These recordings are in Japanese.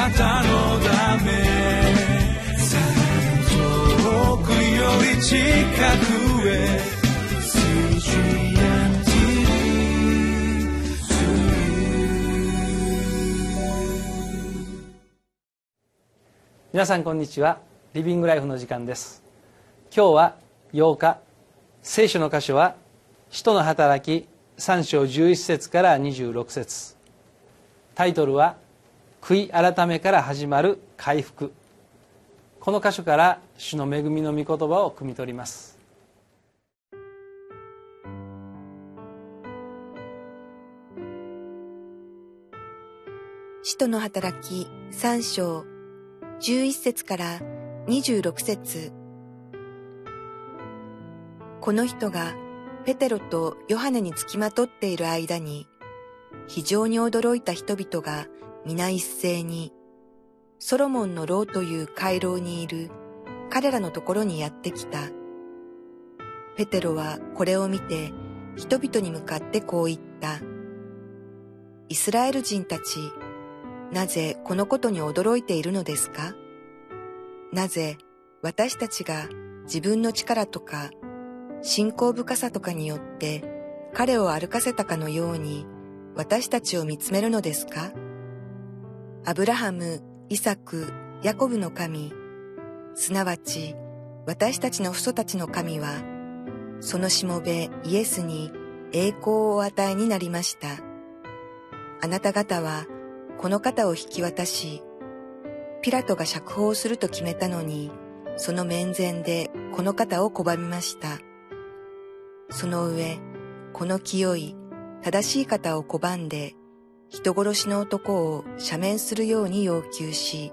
なたのため遠くより近くへ皆さんこんにちは。リビングライフの時間です。今日は8日。聖書の箇所は使徒の働き3章11節から26節。タイトルは悔い改めから始まる回復。この箇所から主の恵みの御言葉を汲み取ります。使徒の働き3章11節から26節。この人がペテロとヨハネにつきまとっている間に非常に驚いた人々が皆一斉にソロモンの牢という回廊にいる彼らのところにやってきた。ペテロはこれを見て人々に向かってこう言った。イスラエル人たち、なぜこのことに驚いているのですか？なぜ私たちが自分の力とか信仰深さとかによって彼を歩かせたかのように私たちを見つめるのですか？アブラハム、イサク、ヤコブの神、すなわち私たちの父祖たちの神は、そのしもべイエスに栄光をお与えになりました。あなた方はこの方を引き渡し、ピラトが釈放すると決めたのに、その面前でこの方を拒みました。その上、この清い、正しい方を拒んで、人殺しの男を赦免するように要求し、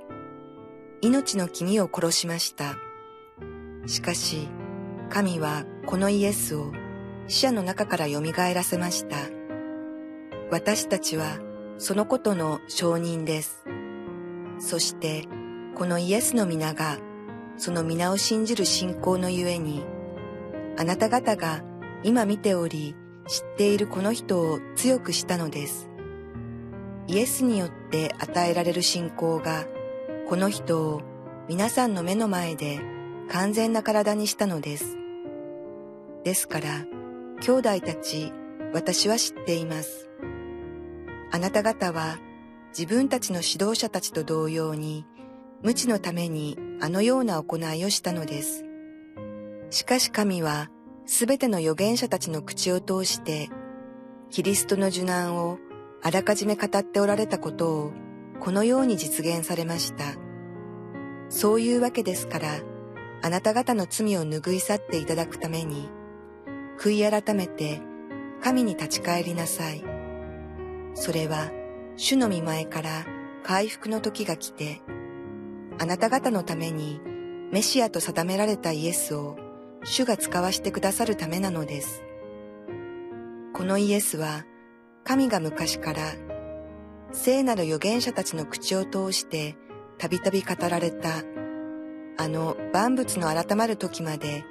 命の君を殺しました。しかし、神はこのイエスを死者の中から蘇らせました。私たちはそのことの証人です。そして、このイエスの皆が、その皆を信じる信仰のゆえに、あなた方が今見ており、知っているこの人を強くしたのです。イエスによって与えられる信仰が、この人を皆さんの目の前で完全な体にしたのです。ですから、兄弟たち、私は知っています。あなた方は自分たちの指導者たちと同様に、無知のためにあのような行いをしたのです。しかし神は、すべての預言者たちの口を通して、キリストの受難をあらかじめ語っておられたことを、このように実現されました。そういうわけですから、あなた方の罪を拭い去っていただくために、悔い改めて神に立ち返りなさい。それは、主の見前から回復の時が来て、あなた方のためにメシアと定められたイエスを主が使わしてくださるためなのです。このイエスは神が昔から聖なる預言者たちの口を通してたびたび語られたあの万物の改まる時まで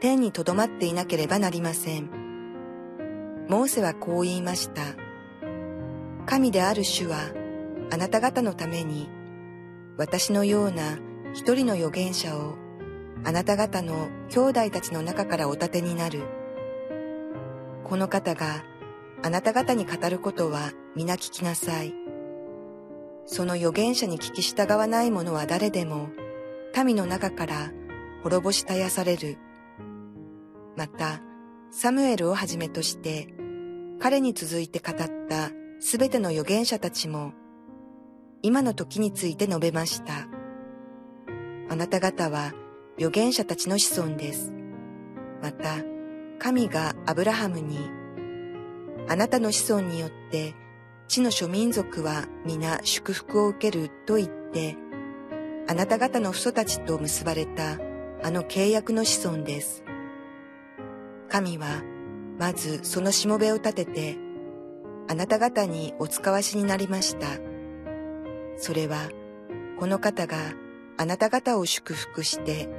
天にとどまっていなければなりません。モーセはこう言いました。神である主はあなた方のために私のような一人の預言者をあなた方の兄弟たちの中からお立てになる。この方があなた方に語ることは皆聞きなさい。その預言者に聞き従わない者は誰でも民の中から滅ぼし絶やされる。また、サムエルをはじめとして彼に続いて語ったすべての預言者たちも、今の時について述べました。あなた方は預言者たちの子孫です。また、神がアブラハムに、あなたの子孫によって地の諸民族は皆祝福を受けると言って、あなた方の父祖たちと結ばれたあの契約の子孫です。神は、まずそのしもべを立てて、あなた方にお使わしになりました。それは、この方があなた方を祝福して、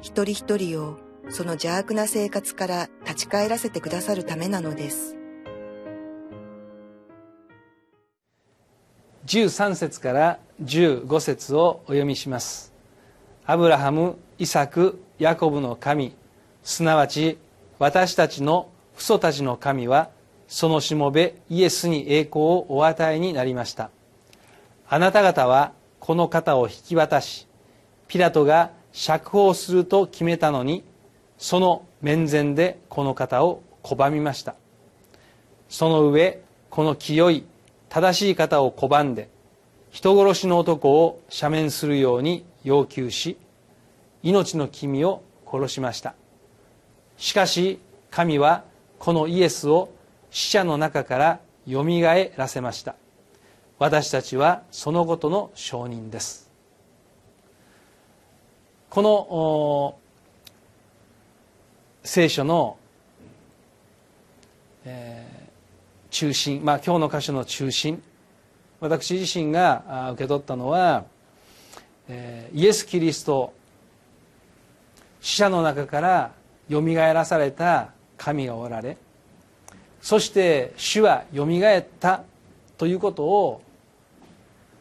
一人一人をその邪悪な生活から立ち返らせてくださるためなのです。13節から15節をお読みします。アブラハムイサクヤコブの神すなわち私たちの父祖たちの神はそのしもべイエスに栄光をお与えになりました。あなた方はこの方を引き渡しピラトが釈放すると決めたのにその面前でこの方を拒みました。その上この清い正しい方を拒んで人殺しの男を赦免するように要求し命の君を殺しました。しかし神はこのイエスを死者の中からよみがえらせました。私たちはそのことの証人です。この聖書の、えー、中心、まあ、今日の箇所の中心。私自身が受け取ったのは、えー、イエス・キリスト死者の中からよみがえらされた神がおられそして主はよみがえったということを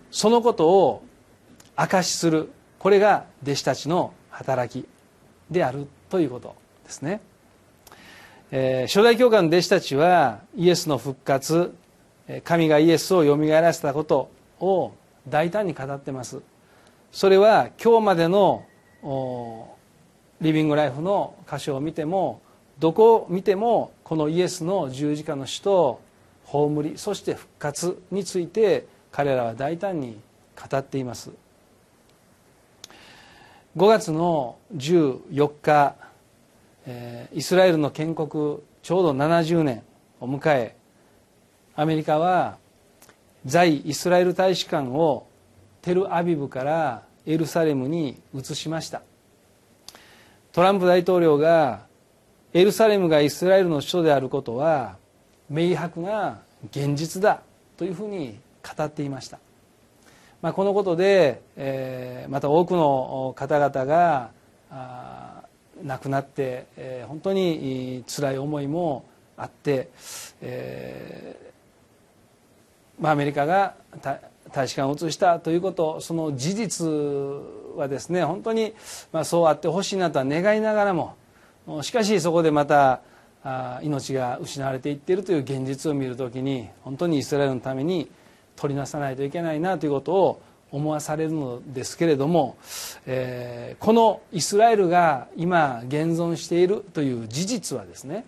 そのことを証しする。これが弟子たちの働きであるということですね、えー、初代教会の弟子たちはイエスの復活神がイエスをよみがえらせたことを大胆に語ってます。それは今日までのリビングライフの箇所を見てもどこを見てもこのイエスの十字架の死と葬りそして復活について彼らは大胆に語っています。5月の14日イスラエルの建国ちょうど70年を迎えアメリカは在イスラエル大使館をテルアビブからエルサレムに移しました。トランプ大統領がエルサレムがイスラエルの首都であることは明白な現実だというふうに語っていました、まあ、このことで、えー、また多くの方々があ亡くなって、えー、本当に辛い思いもあって、えーまあ、アメリカが大使館を移したということその事実はですね本当に、まあ、そうあってほしいなとは願いながらもしかしそこでまた命が失われていっているという現実を見るときに本当にイスラエルのために取りなさないといけないなということを思わされるのですけれども、えー、このイスラエルが今現存しているという事実はですね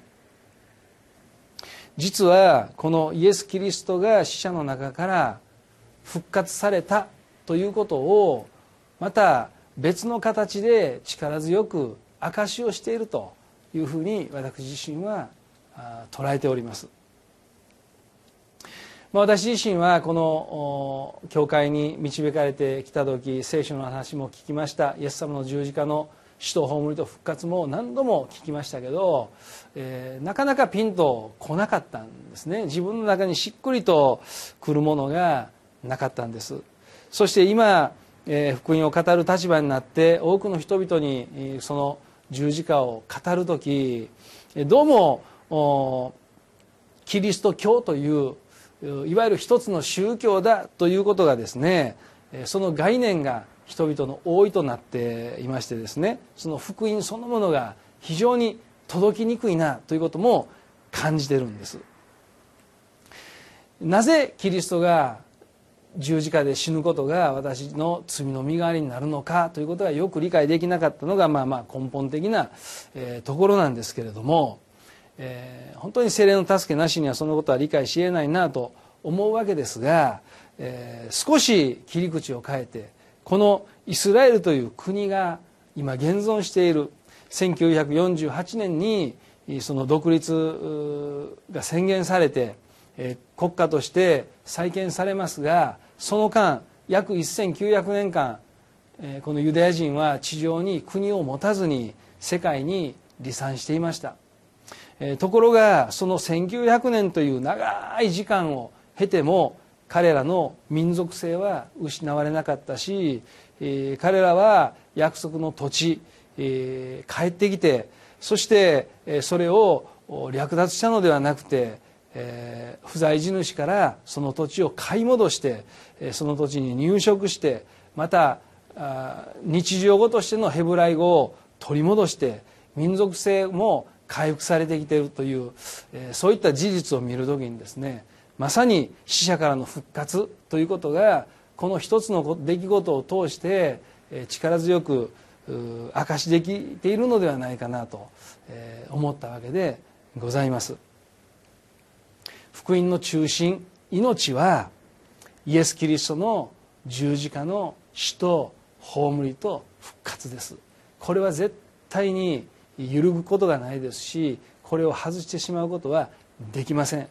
実はこのイエス・キリストが死者の中から復活されたということをまた別の形で力強く証しをしているというふうに私自身は捉えております。ま私自身はこの教会に導かれてきた時聖書の話も聞きました。イエス様の十字架の死と葬りと復活も何度も聞きましたけど、えー、なかなかピンと来なかったんですね。自分の中にしっくりとくるものがなかったんです。そして今、えー、福音を語る立場になって多くの人々にその十字架を語る時どうもキリスト教といういわゆる一つの宗教だということがですねその概念が人々の多いとなっていましてですねその福音そのものが非常に届きにくいなということも感じてるんです。なぜキリストが十字架で死ぬことが私の罪の身代わりになるのかということがよく理解できなかったのがまあまあ根本的な、えー、ところなんですけれども、えー、本当に精霊の助けなしにはそのことは理解しえないなと思うわけですが、えー、少し切り口を変えてこのイスラエルという国が今現存している1948年にその独立が宣言されて国家として再建されますがその間約1900年間このユダヤ人は地上に国を持たずに世界に離散していました。ところがその1900年という長い時間を経ても彼らの民族性は失われなかったし彼らは約束の土地帰ってきてそしてそれを略奪したのではなくてえー不在地主からその土地を買い戻してその土地に入植してまた日常語としてのヘブライ語を取り戻して民族性も回復されてきているという、えーそういった事実を見る時にですねまさに死者からの復活ということがこの一つの出来事を通してえー力強くうー明かしできているのではないかなとえー思ったわけでございます。福音の中心命はイエス・キリストの十字架の死と葬りと復活です。これは絶対に揺るぐことがないですしこれを外してしまうことはできません、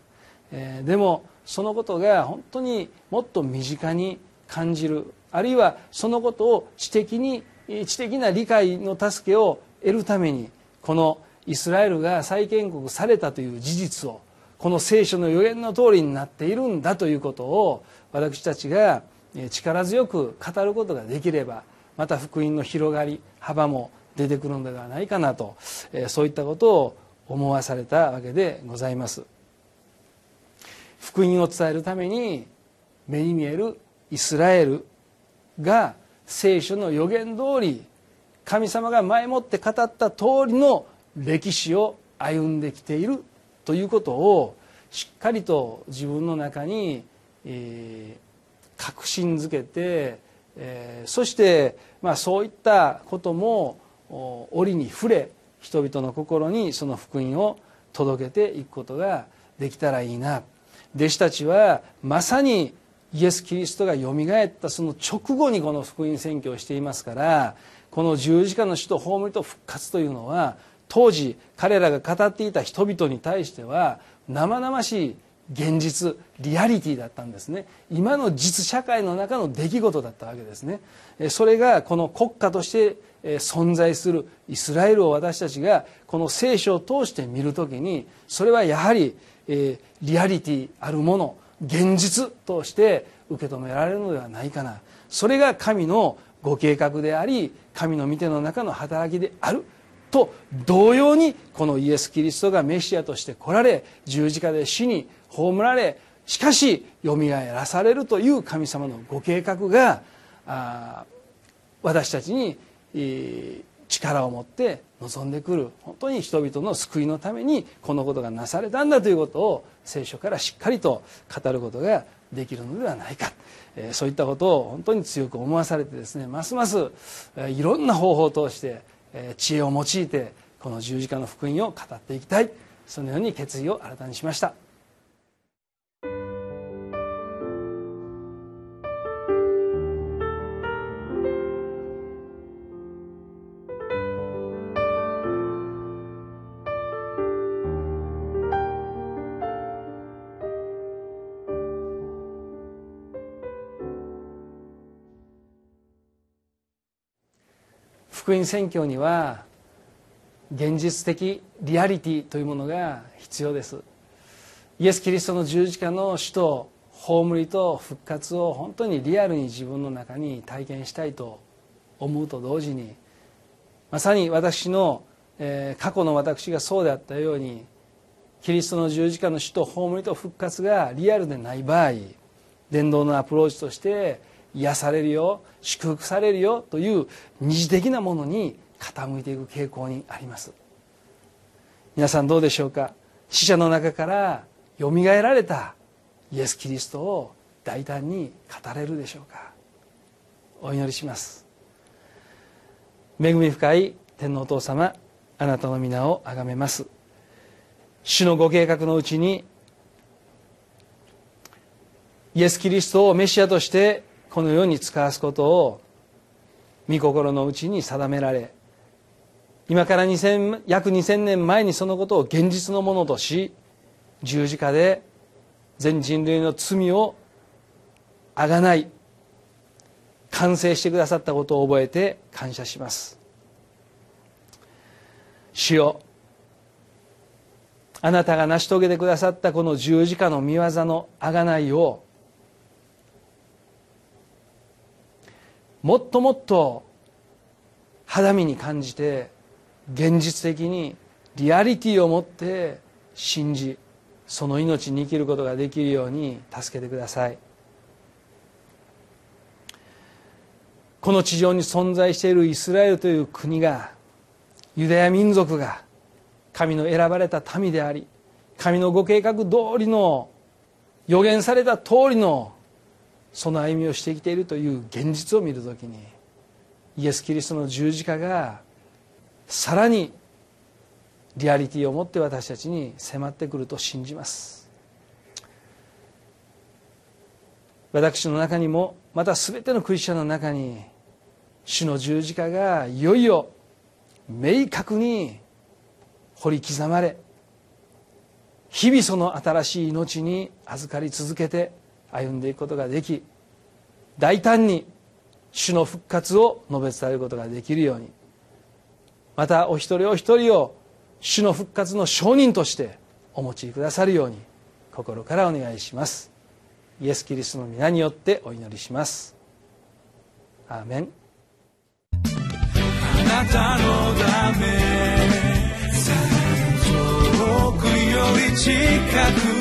えーでもそのことが本当にもっと身近に感じるあるいはそのことを知的に知的な理解の助けを得るためにこのイスラエルが再建国されたという事実をこの聖書の予言の通りになっているんだということを私たちが力強く語ることができればまた福音の広がり幅も出てくるのではないかなとえーそういったことを思わされたわけでございます。福音を伝えるために目に見えるイスラエルが聖書の予言通り神様が前もって語った通りの歴史を歩んできているということをしっかりと自分の中に、えー確信づけて、えーそして、まあ、そういったことも折に触れ人々の心にその福音を届けていくことができたらいいな弟子たちはまさにイエス・キリストがよみがえったその直後にこの福音宣教をしていますからこの十字架の死と葬りと復活というのは当時彼らが語っていた人々に対しては生々しい現実リアリティだったんですね。今の実社会の中の出来事だったわけですね。それがこの国家として存在するイスラエルを私たちがこの聖書を通して見るときにそれはやはりえーリアリティあるもの現実として受け止められるのではないかな。それが神のご計画であり神の御手の中の働きであると同様にこのイエス・キリストがメシアとして来られ十字架で死に葬られしかしよみがえらされるという神様のご計画が私たちにえー力を持って臨んでくる本当に人々の救いのためにこのことがなされたんだということを聖書からしっかりと語ることができるのではないか、えーそういったことを本当に強く思わされてですねますますえーいろんな方法を通してえー知恵を用いてこの十字架の福音を語っていきたい。そのように決意を新たにしました。福音宣教には現実的リアリティというものが必要です。イエス・キリストの十字架の死と葬りと復活を本当にリアルに自分の中に体験したいと思うと同時にまさに私の、えー過去の私がそうであったようにキリストの十字架の死と葬りと復活がリアルでない場合伝道のアプローチとして癒されるよ祝福されるよという二次的なものに傾いていく傾向にあります。皆さんどうでしょうか？死者の中からよみがえられたイエス・キリストを大胆に語れるでしょうか？お祈りします。恵み深い天皇お父様あなたの皆をあがめます。主のご計画のうちにイエス・キリストをメシアとしてこの世に使わすことを御心のうちに定められ今から2000約2000年前にそのことを現実のものとし十字架で全人類の罪をあがない完成してくださったことを覚えて感謝します。主よあなたが成し遂げてくださったこの十字架の御業のあがないをもっともっと肌身に感じて現実的にリアリティを持って信じその命に生きることができるように助けてください。この地上に存在しているイスラエルという国がユダヤ民族が神の選ばれた民であり神のご計画通りの予言された通りのその歩みをしてきているという現実を見るときにイエス・キリストの十字架がさらにリアリティを持って私たちに迫ってくると信じます。私の中にもまた全てのクリスチャンの中に主の十字架がいよいよ明確に掘り刻まれ日々その新しい命に預かり続けて歩んでいくことができ大胆に主の復活を述べ伝えることができるように。またお一人お一人を主の復活の証人としてお持ちくださるように心からお願いします。イエス・キリストの皆によってお祈りします。アーメン。あなたのため遠くより近く